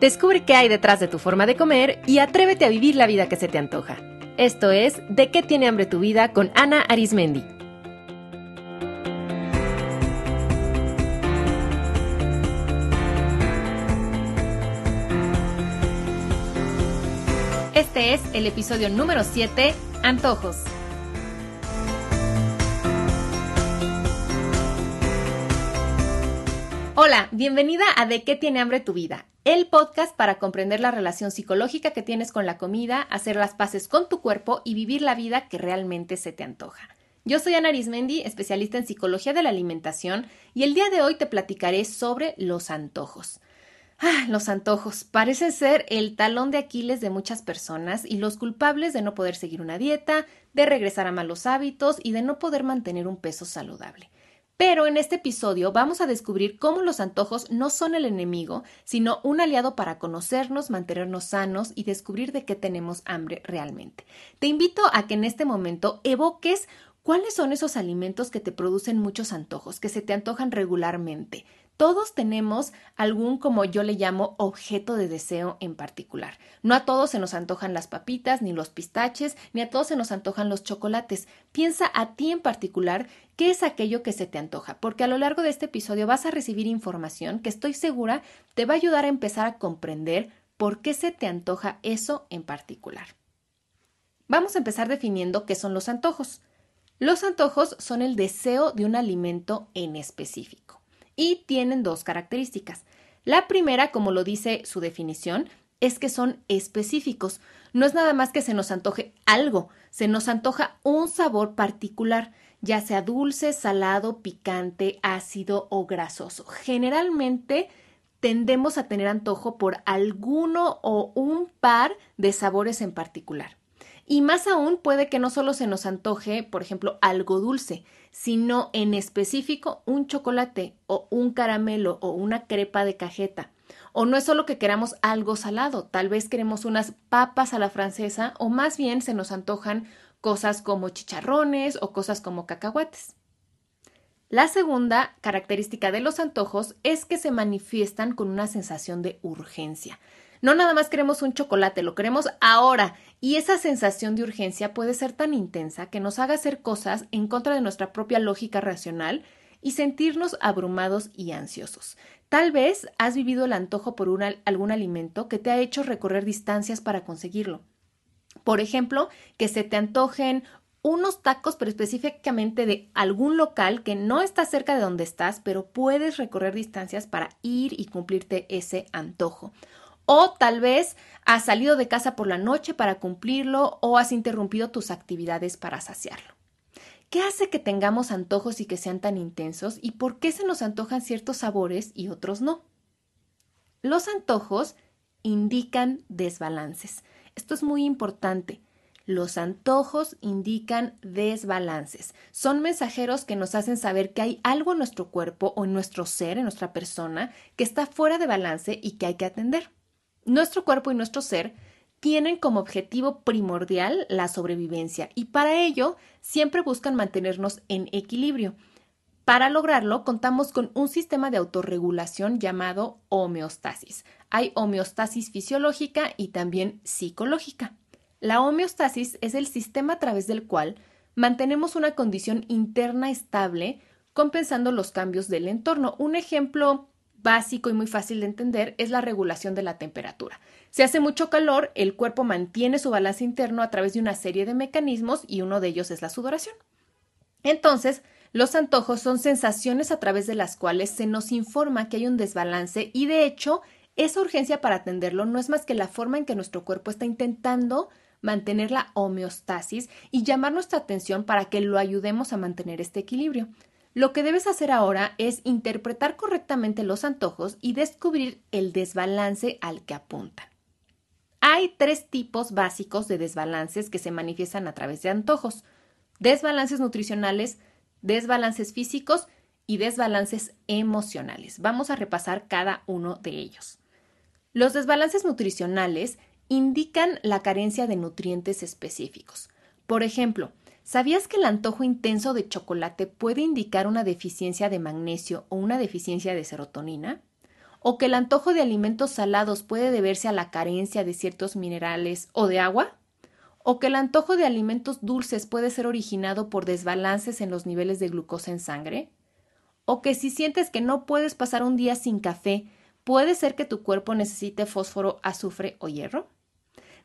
Descubre qué hay detrás de tu forma de comer y atrévete a vivir la vida que se te antoja. Esto es De qué tiene hambre tu vida con Ana Arismendi. Este es el episodio número 7, Antojos. Hola, bienvenida a De qué tiene hambre tu vida, el podcast para comprender la relación psicológica que tienes con la comida, hacer las paces con tu cuerpo y vivir la vida que realmente se te antoja. Yo soy Ana Arismendi, especialista en psicología de la alimentación, y el día de hoy te platicaré sobre los antojos. Ah, los antojos parecen ser el talón de Aquiles de muchas personas y los culpables de no poder seguir una dieta, de regresar a malos hábitos y de no poder mantener un peso saludable. Pero en este episodio vamos a descubrir cómo los antojos no son el enemigo, sino un aliado para conocernos, mantenernos sanos y descubrir de qué tenemos hambre realmente. Te invito a que en este momento evoques cuáles son esos alimentos que te producen muchos antojos, que se te antojan regularmente. Todos tenemos algún, como yo le llamo, objeto de deseo en particular. No a todos se nos antojan las papitas, ni los pistaches, ni a todos se nos antojan los chocolates. Piensa a ti en particular qué es aquello que se te antoja, porque a lo largo de este episodio vas a recibir información que estoy segura te va a ayudar a empezar a comprender por qué se te antoja eso en particular. Vamos a empezar definiendo qué son los antojos. Los antojos son el deseo de un alimento en específico y tienen dos características. La primera, como lo dice su definición, es que son específicos. No es nada más que se nos antoje algo, se nos antoja un sabor particular, ya sea dulce, salado, picante, ácido o grasoso. Generalmente tendemos a tener antojo por alguno o un par de sabores en particular. Y más aún puede que no solo se nos antoje, por ejemplo, algo dulce, sino en específico un chocolate o un caramelo o una crepa de cajeta. O no es solo que queramos algo salado, tal vez queremos unas papas a la francesa o más bien se nos antojan cosas como chicharrones o cosas como cacahuates. La segunda característica de los antojos es que se manifiestan con una sensación de urgencia. No nada más queremos un chocolate, lo queremos ahora. Y esa sensación de urgencia puede ser tan intensa que nos haga hacer cosas en contra de nuestra propia lógica racional y sentirnos abrumados y ansiosos. Tal vez has vivido el antojo por algún alimento que te ha hecho recorrer distancias para conseguirlo. Por ejemplo, que se te antojen unos tacos, pero específicamente de algún local que no está cerca de donde estás, pero puedes recorrer distancias para ir y cumplirte ese antojo. O tal vez has salido de casa por la noche para cumplirlo o has interrumpido tus actividades para saciarlo. ¿Qué hace que tengamos antojos y que sean tan intensos? ¿Y por qué se nos antojan ciertos sabores y otros no? Los antojos indican desbalances. Esto es muy importante. Los antojos indican desbalances. Son mensajeros que nos hacen saber que hay algo en nuestro cuerpo o en nuestro ser, en nuestra persona, que está fuera de balance y que hay que atender. Nuestro cuerpo y nuestro ser tienen como objetivo primordial la sobrevivencia y para ello siempre buscan mantenernos en equilibrio. Para lograrlo, contamos con un sistema de autorregulación llamado homeostasis. Hay homeostasis fisiológica y también psicológica. La homeostasis es el sistema a través del cual mantenemos una condición interna estable compensando los cambios del entorno. Un ejemplo básico y muy fácil de entender es la regulación de la temperatura. Si hace mucho calor, el cuerpo mantiene su balance interno a través de una serie de mecanismos y uno de ellos es la sudoración. Entonces, los antojos son sensaciones a través de las cuales se nos informa que hay un desbalance y de hecho, esa urgencia para atenderlo no es más que la forma en que nuestro cuerpo está intentando mantener la homeostasis y llamar nuestra atención para que lo ayudemos a mantener este equilibrio. Lo que debes hacer ahora es interpretar correctamente los antojos y descubrir el desbalance al que apuntan. Hay tres tipos básicos de desbalances que se manifiestan a través de antojos. Desbalances nutricionales, desbalances físicos y desbalances emocionales. Vamos a repasar cada uno de ellos. Los desbalances nutricionales indican la carencia de nutrientes específicos. Por ejemplo, ¿Sabías que el antojo intenso de chocolate puede indicar una deficiencia de magnesio o una deficiencia de serotonina? o que el antojo de alimentos salados puede deberse a la carencia de ciertos minerales o de agua, o que el antojo de alimentos dulces puede ser originado por desbalances en los niveles de glucosa en sangre, o que si sientes que no puedes pasar un día sin café, puede ser que tu cuerpo necesite fósforo, azufre o hierro.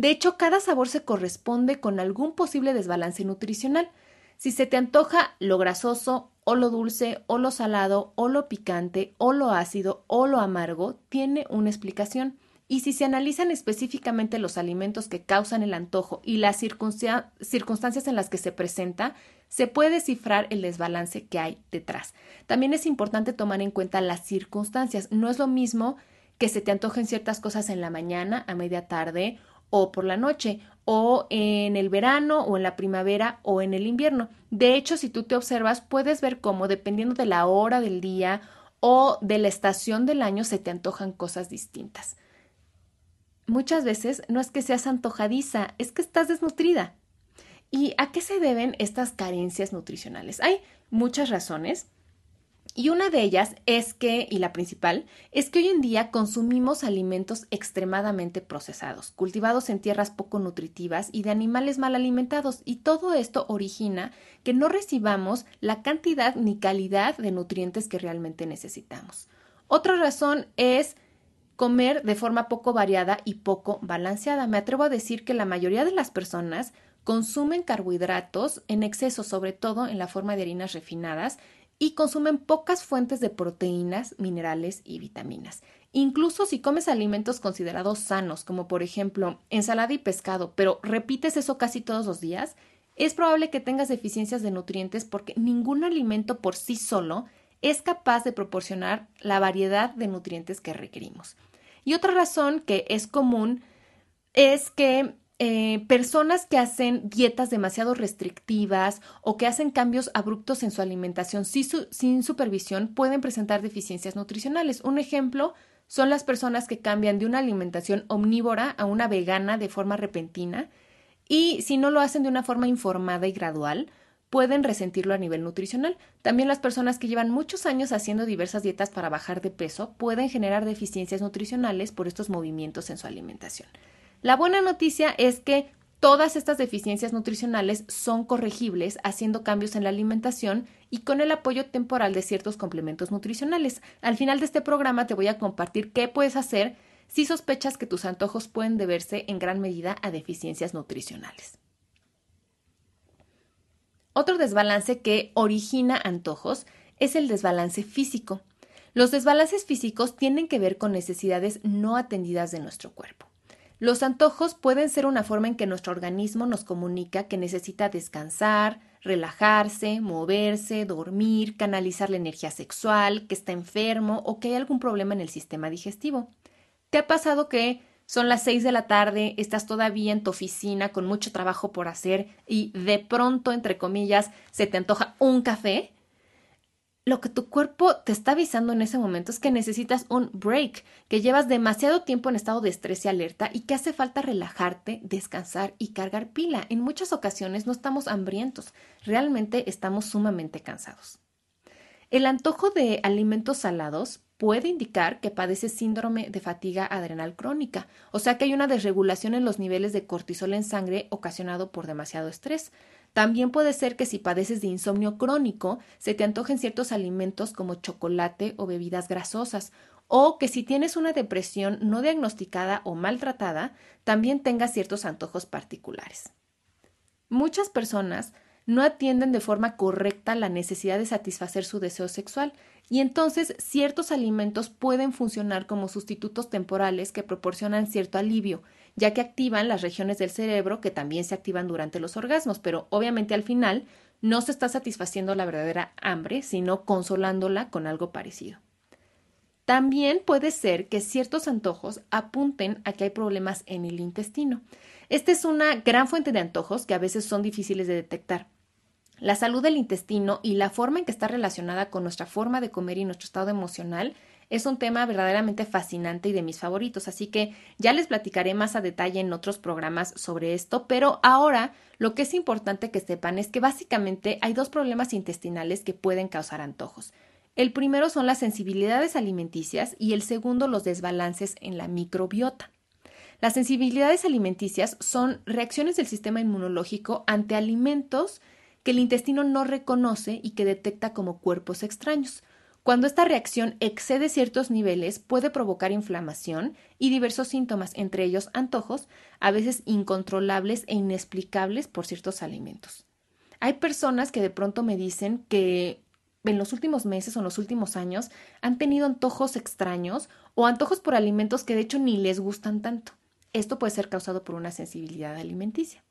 De hecho, cada sabor se corresponde con algún posible desbalance nutricional. Si se te antoja lo grasoso, o lo dulce, o lo salado, o lo picante, o lo ácido, o lo amargo, tiene una explicación. Y si se analizan específicamente los alimentos que causan el antojo y las circunstancias en las que se presenta, se puede descifrar el desbalance que hay detrás. También es importante tomar en cuenta las circunstancias. No es lo mismo que se te antojen ciertas cosas en la mañana, a media tarde o por la noche, o en el verano, o en la primavera, o en el invierno. De hecho, si tú te observas, puedes ver cómo, dependiendo de la hora del día o de la estación del año, se te antojan cosas distintas. Muchas veces no es que seas antojadiza, es que estás desnutrida. ¿Y a qué se deben estas carencias nutricionales? Hay muchas razones. Y una de ellas es que, y la principal, es que hoy en día consumimos alimentos extremadamente procesados, cultivados en tierras poco nutritivas y de animales mal alimentados, y todo esto origina que no recibamos la cantidad ni calidad de nutrientes que realmente necesitamos. Otra razón es comer de forma poco variada y poco balanceada. Me atrevo a decir que la mayoría de las personas consumen carbohidratos en exceso, sobre todo en la forma de harinas refinadas, y consumen pocas fuentes de proteínas, minerales y vitaminas. Incluso si comes alimentos considerados sanos, como por ejemplo ensalada y pescado, pero repites eso casi todos los días, es probable que tengas deficiencias de nutrientes porque ningún alimento por sí solo es capaz de proporcionar la variedad de nutrientes que requerimos. Y otra razón que es común es que eh, personas que hacen dietas demasiado restrictivas o que hacen cambios abruptos en su alimentación sin supervisión pueden presentar deficiencias nutricionales. Un ejemplo son las personas que cambian de una alimentación omnívora a una vegana de forma repentina y si no lo hacen de una forma informada y gradual, pueden resentirlo a nivel nutricional. También las personas que llevan muchos años haciendo diversas dietas para bajar de peso pueden generar deficiencias nutricionales por estos movimientos en su alimentación. La buena noticia es que todas estas deficiencias nutricionales son corregibles haciendo cambios en la alimentación y con el apoyo temporal de ciertos complementos nutricionales. Al final de este programa te voy a compartir qué puedes hacer si sospechas que tus antojos pueden deberse en gran medida a deficiencias nutricionales. Otro desbalance que origina antojos es el desbalance físico. Los desbalances físicos tienen que ver con necesidades no atendidas de nuestro cuerpo. Los antojos pueden ser una forma en que nuestro organismo nos comunica que necesita descansar, relajarse, moverse, dormir, canalizar la energía sexual, que está enfermo o que hay algún problema en el sistema digestivo. ¿Te ha pasado que son las seis de la tarde, estás todavía en tu oficina con mucho trabajo por hacer y de pronto, entre comillas, se te antoja un café? Lo que tu cuerpo te está avisando en ese momento es que necesitas un break, que llevas demasiado tiempo en estado de estrés y alerta y que hace falta relajarte, descansar y cargar pila. En muchas ocasiones no estamos hambrientos, realmente estamos sumamente cansados. El antojo de alimentos salados puede indicar que padeces síndrome de fatiga adrenal crónica, o sea que hay una desregulación en los niveles de cortisol en sangre ocasionado por demasiado estrés. También puede ser que si padeces de insomnio crónico, se te antojen ciertos alimentos como chocolate o bebidas grasosas, o que si tienes una depresión no diagnosticada o maltratada, también tengas ciertos antojos particulares. Muchas personas no atienden de forma correcta la necesidad de satisfacer su deseo sexual y entonces ciertos alimentos pueden funcionar como sustitutos temporales que proporcionan cierto alivio, ya que activan las regiones del cerebro que también se activan durante los orgasmos, pero obviamente al final no se está satisfaciendo la verdadera hambre, sino consolándola con algo parecido. También puede ser que ciertos antojos apunten a que hay problemas en el intestino. Esta es una gran fuente de antojos que a veces son difíciles de detectar. La salud del intestino y la forma en que está relacionada con nuestra forma de comer y nuestro estado emocional es un tema verdaderamente fascinante y de mis favoritos, así que ya les platicaré más a detalle en otros programas sobre esto, pero ahora lo que es importante que sepan es que básicamente hay dos problemas intestinales que pueden causar antojos. El primero son las sensibilidades alimenticias y el segundo los desbalances en la microbiota. Las sensibilidades alimenticias son reacciones del sistema inmunológico ante alimentos que el intestino no reconoce y que detecta como cuerpos extraños. Cuando esta reacción excede ciertos niveles puede provocar inflamación y diversos síntomas, entre ellos antojos, a veces incontrolables e inexplicables por ciertos alimentos. Hay personas que de pronto me dicen que en los últimos meses o en los últimos años han tenido antojos extraños o antojos por alimentos que de hecho ni les gustan tanto. Esto puede ser causado por una sensibilidad alimenticia.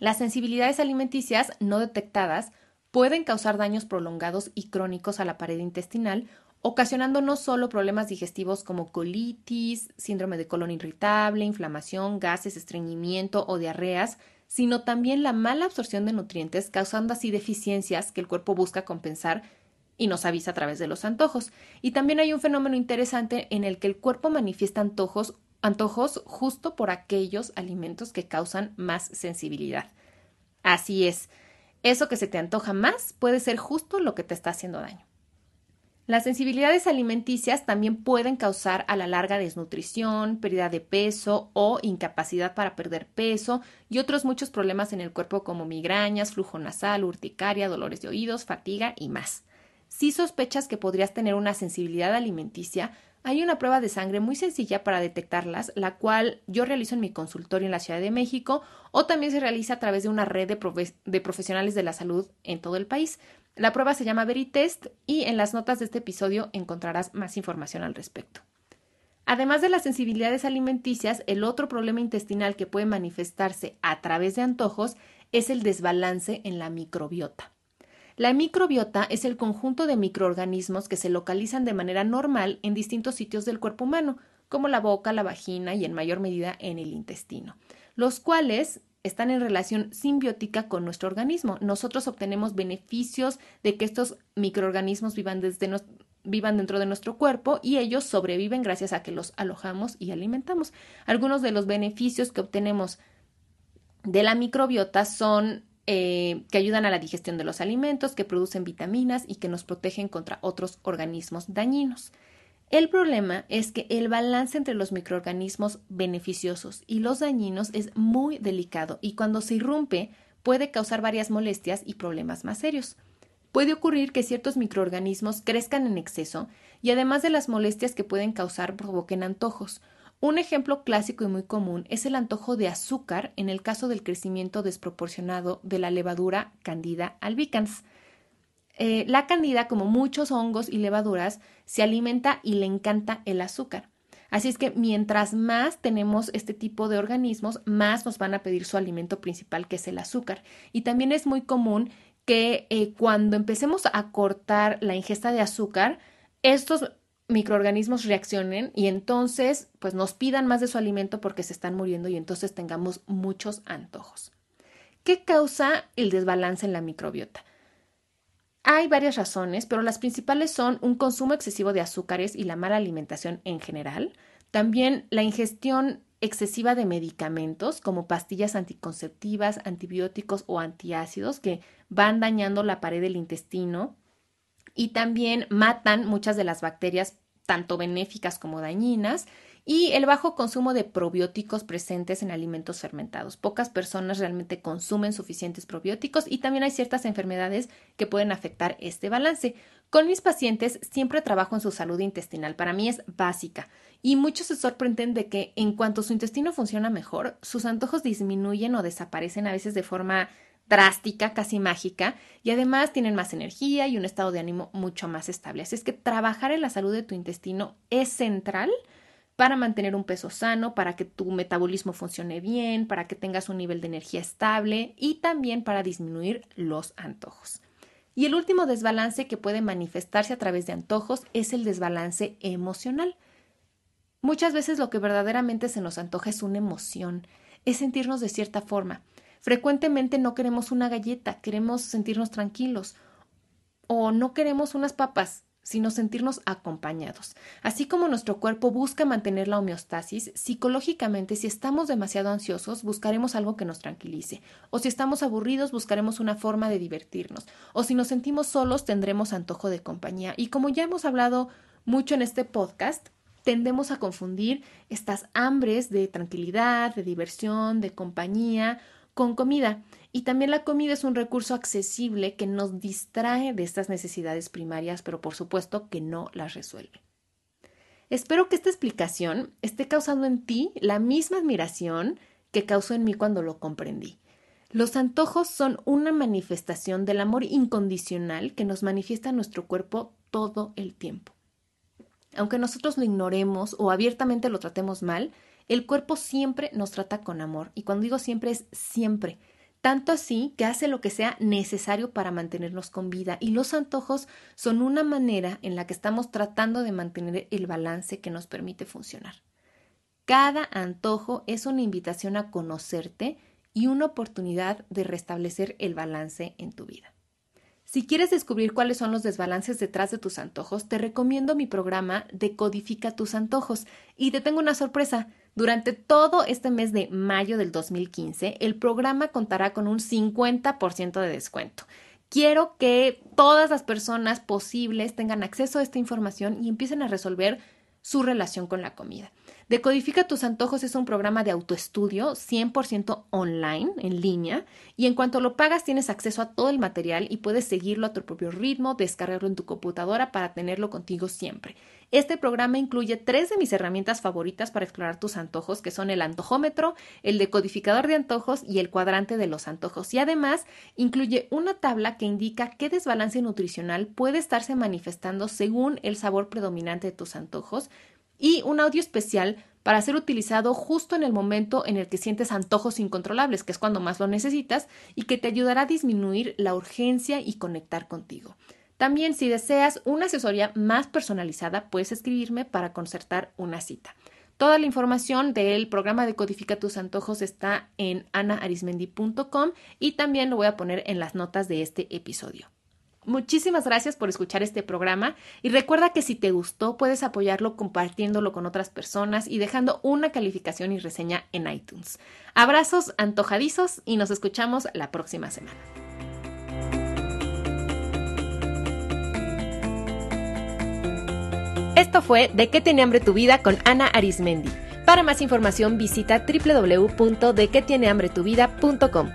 Las sensibilidades alimenticias no detectadas pueden causar daños prolongados y crónicos a la pared intestinal, ocasionando no solo problemas digestivos como colitis, síndrome de colon irritable, inflamación, gases, estreñimiento o diarreas, sino también la mala absorción de nutrientes, causando así deficiencias que el cuerpo busca compensar y nos avisa a través de los antojos. Y también hay un fenómeno interesante en el que el cuerpo manifiesta antojos, antojos justo por aquellos alimentos que causan más sensibilidad. Así es, eso que se te antoja más puede ser justo lo que te está haciendo daño. Las sensibilidades alimenticias también pueden causar a la larga desnutrición, pérdida de peso o incapacidad para perder peso y otros muchos problemas en el cuerpo como migrañas, flujo nasal, urticaria, dolores de oídos, fatiga y más. Si sospechas que podrías tener una sensibilidad alimenticia, hay una prueba de sangre muy sencilla para detectarlas, la cual yo realizo en mi consultorio en la Ciudad de México o también se realiza a través de una red de, profesionales de la salud en todo el país. La prueba se llama Veritest y en las notas de este episodio encontrarás más información al respecto. Además de las sensibilidades alimenticias, el otro problema intestinal que puede manifestarse a través de antojos es el desbalance en la microbiota. La microbiota es el conjunto de microorganismos que se localizan de manera normal en distintos sitios del cuerpo humano, como la boca, la vagina y en mayor medida en el intestino, los cuales están en relación simbiótica con nuestro organismo. Nosotros obtenemos beneficios de que estos microorganismos vivan, vivan dentro de nuestro cuerpo y ellos sobreviven gracias a que los alojamos y alimentamos. Algunos de los beneficios que obtenemos de la microbiota son eh, que ayudan a la digestión de los alimentos, que producen vitaminas y que nos protegen contra otros organismos dañinos. El problema es que el balance entre los microorganismos beneficiosos y los dañinos es muy delicado y cuando se irrumpe puede causar varias molestias y problemas más serios. Puede ocurrir que ciertos microorganismos crezcan en exceso y además de las molestias que pueden causar provoquen antojos, un ejemplo clásico y muy común es el antojo de azúcar en el caso del crecimiento desproporcionado de la levadura Candida albicans. Eh, la candida, como muchos hongos y levaduras, se alimenta y le encanta el azúcar. Así es que mientras más tenemos este tipo de organismos, más nos van a pedir su alimento principal, que es el azúcar. Y también es muy común que eh, cuando empecemos a cortar la ingesta de azúcar, estos microorganismos reaccionen y entonces pues nos pidan más de su alimento porque se están muriendo y entonces tengamos muchos antojos. ¿Qué causa el desbalance en la microbiota? Hay varias razones, pero las principales son un consumo excesivo de azúcares y la mala alimentación en general, también la ingestión excesiva de medicamentos como pastillas anticonceptivas, antibióticos o antiácidos que van dañando la pared del intestino y también matan muchas de las bacterias tanto benéficas como dañinas y el bajo consumo de probióticos presentes en alimentos fermentados. Pocas personas realmente consumen suficientes probióticos y también hay ciertas enfermedades que pueden afectar este balance. Con mis pacientes siempre trabajo en su salud intestinal. Para mí es básica y muchos se sorprenden de que en cuanto su intestino funciona mejor, sus antojos disminuyen o desaparecen a veces de forma drástica, casi mágica, y además tienen más energía y un estado de ánimo mucho más estable. Así es que trabajar en la salud de tu intestino es central para mantener un peso sano, para que tu metabolismo funcione bien, para que tengas un nivel de energía estable y también para disminuir los antojos. Y el último desbalance que puede manifestarse a través de antojos es el desbalance emocional. Muchas veces lo que verdaderamente se nos antoja es una emoción, es sentirnos de cierta forma. Frecuentemente no queremos una galleta, queremos sentirnos tranquilos o no queremos unas papas, sino sentirnos acompañados. Así como nuestro cuerpo busca mantener la homeostasis, psicológicamente si estamos demasiado ansiosos buscaremos algo que nos tranquilice, o si estamos aburridos buscaremos una forma de divertirnos, o si nos sentimos solos tendremos antojo de compañía. Y como ya hemos hablado mucho en este podcast, tendemos a confundir estas hambres de tranquilidad, de diversión, de compañía con comida. Y también la comida es un recurso accesible que nos distrae de estas necesidades primarias, pero por supuesto que no las resuelve. Espero que esta explicación esté causando en ti la misma admiración que causó en mí cuando lo comprendí. Los antojos son una manifestación del amor incondicional que nos manifiesta nuestro cuerpo todo el tiempo. Aunque nosotros lo ignoremos o abiertamente lo tratemos mal, el cuerpo siempre nos trata con amor. Y cuando digo siempre es siempre tanto así que hace lo que sea necesario para mantenernos con vida y los antojos son una manera en la que estamos tratando de mantener el balance que nos permite funcionar. Cada antojo es una invitación a conocerte y una oportunidad de restablecer el balance en tu vida. Si quieres descubrir cuáles son los desbalances detrás de tus antojos, te recomiendo mi programa Decodifica tus antojos y te tengo una sorpresa. Durante todo este mes de mayo del 2015, el programa contará con un 50% de descuento. Quiero que todas las personas posibles tengan acceso a esta información y empiecen a resolver su relación con la comida. Decodifica tus antojos es un programa de autoestudio 100% online, en línea, y en cuanto lo pagas tienes acceso a todo el material y puedes seguirlo a tu propio ritmo, descargarlo en tu computadora para tenerlo contigo siempre. Este programa incluye tres de mis herramientas favoritas para explorar tus antojos, que son el antojómetro, el decodificador de antojos y el cuadrante de los antojos. Y además incluye una tabla que indica qué desbalance nutricional puede estarse manifestando según el sabor predominante de tus antojos, y un audio especial para ser utilizado justo en el momento en el que sientes antojos incontrolables, que es cuando más lo necesitas, y que te ayudará a disminuir la urgencia y conectar contigo. También si deseas una asesoría más personalizada, puedes escribirme para concertar una cita. Toda la información del programa de Codifica tus antojos está en anaarismendi.com y también lo voy a poner en las notas de este episodio. Muchísimas gracias por escuchar este programa y recuerda que si te gustó puedes apoyarlo compartiéndolo con otras personas y dejando una calificación y reseña en iTunes. Abrazos antojadizos y nos escuchamos la próxima semana. Esto fue De qué tiene hambre tu vida con Ana Arismendi. Para más información visita www.dequetienehambretuvida.com.